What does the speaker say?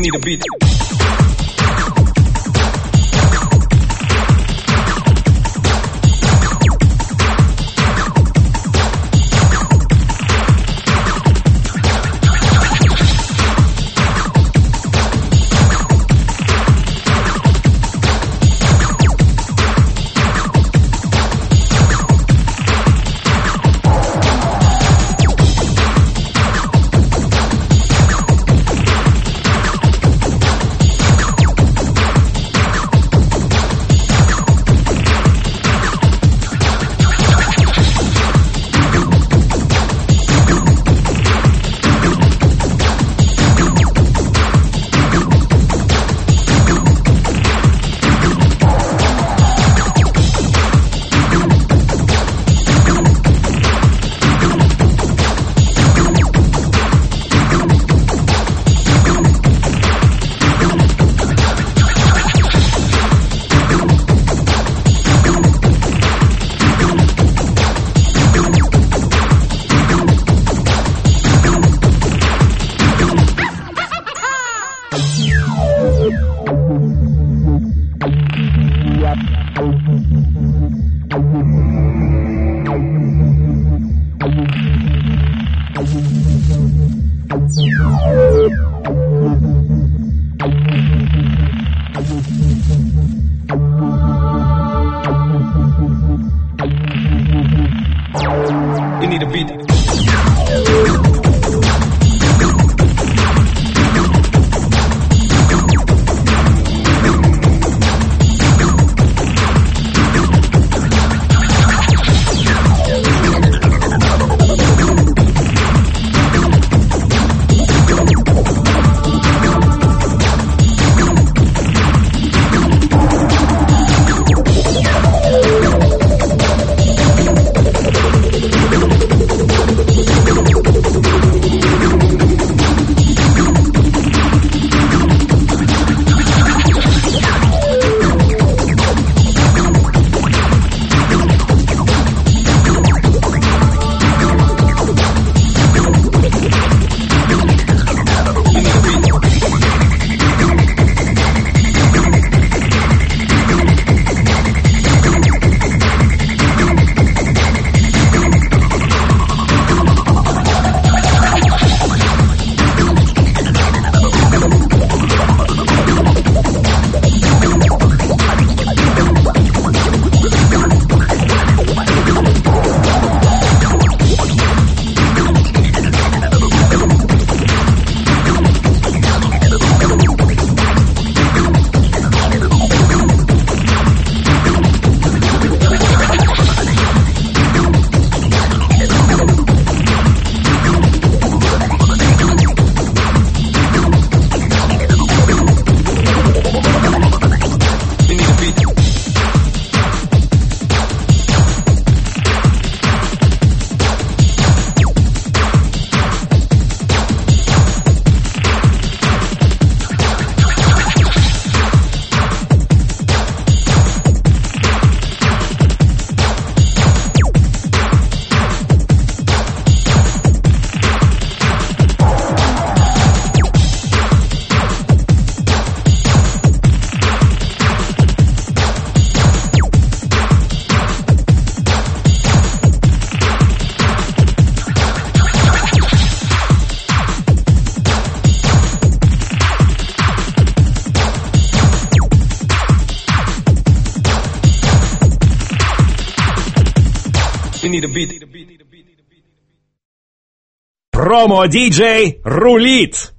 need a beat. You need a beat. Need a beat. Промо-диджей рулит!